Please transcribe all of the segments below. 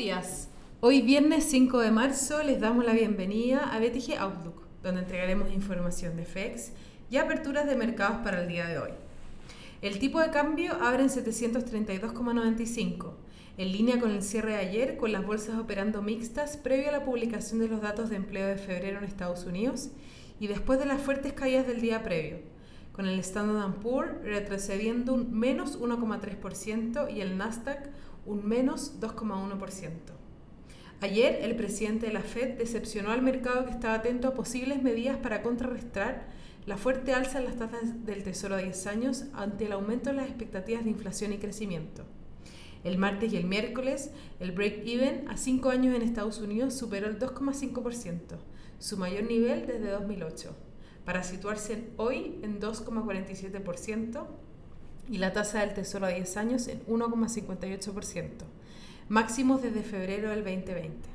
días. Hoy viernes 5 de marzo les damos la bienvenida a BTG Outlook, donde entregaremos información de FEX y aperturas de mercados para el día de hoy. El tipo de cambio abre en 732,95, en línea con el cierre de ayer, con las bolsas operando mixtas previo a la publicación de los datos de empleo de febrero en Estados Unidos y después de las fuertes caídas del día previo, con el Standard Poor's retrocediendo un menos 1,3% y el Nasdaq un menos 2,1%. Ayer, el presidente de la Fed decepcionó al mercado que estaba atento a posibles medidas para contrarrestar la fuerte alza en las tasas del Tesoro a 10 años ante el aumento de las expectativas de inflación y crecimiento. El martes y el miércoles, el break-even a 5 años en Estados Unidos superó el 2,5%, su mayor nivel desde 2008, para situarse hoy en 2,47% y la tasa del Tesoro a 10 años en 1,58%, máximos desde febrero del 2020.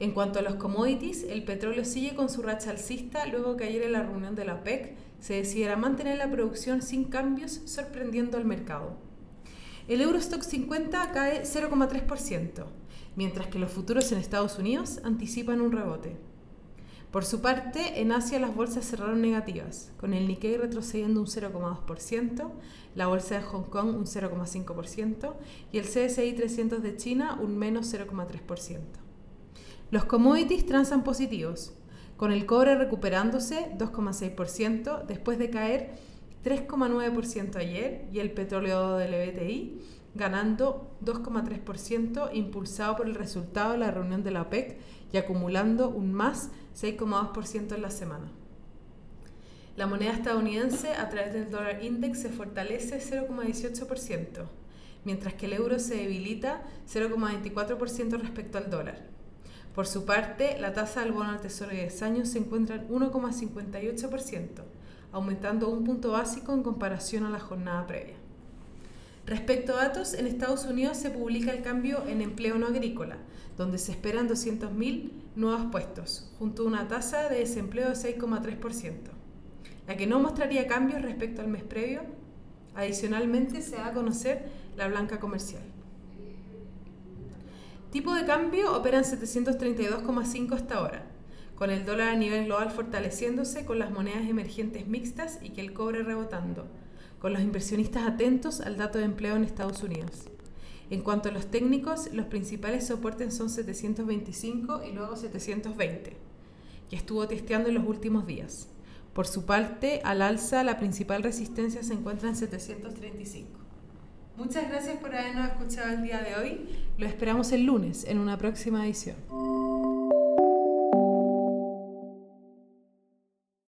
En cuanto a los commodities, el petróleo sigue con su racha alcista luego que ayer en la reunión de la OPEC se decidiera mantener la producción sin cambios, sorprendiendo al mercado. El Eurostock 50 cae 0,3%, mientras que los futuros en Estados Unidos anticipan un rebote. Por su parte, en Asia las bolsas cerraron negativas, con el Nikkei retrocediendo un 0,2%, la bolsa de Hong Kong un 0,5% y el CSI 300 de China un menos 0,3%. Los commodities transan positivos, con el cobre recuperándose 2,6% después de caer 3,9% ayer y el petróleo del BTI ganando 2,3% impulsado por el resultado de la reunión de la OPEC y acumulando un más 6,2% en la semana. La moneda estadounidense a través del dólar index se fortalece 0,18%, mientras que el euro se debilita 0,24% respecto al dólar. Por su parte, la tasa del bono al tesoro de 10 años se encuentra en 1,58%, aumentando un punto básico en comparación a la jornada previa. Respecto a datos, en Estados Unidos se publica el cambio en empleo no agrícola, donde se esperan 200.000 nuevos puestos, junto a una tasa de desempleo de 6,3%, la que no mostraría cambios respecto al mes previo. Adicionalmente, se da a conocer la blanca comercial. Tipo de cambio opera en 732,5 hasta ahora, con el dólar a nivel global fortaleciéndose con las monedas emergentes mixtas y que el cobre rebotando con los inversionistas atentos al dato de empleo en Estados Unidos. En cuanto a los técnicos, los principales soportes son 725 y luego 720, que estuvo testeando en los últimos días. Por su parte, al alza, la principal resistencia se encuentra en 735. Muchas gracias por habernos escuchado el día de hoy. Lo esperamos el lunes en una próxima edición.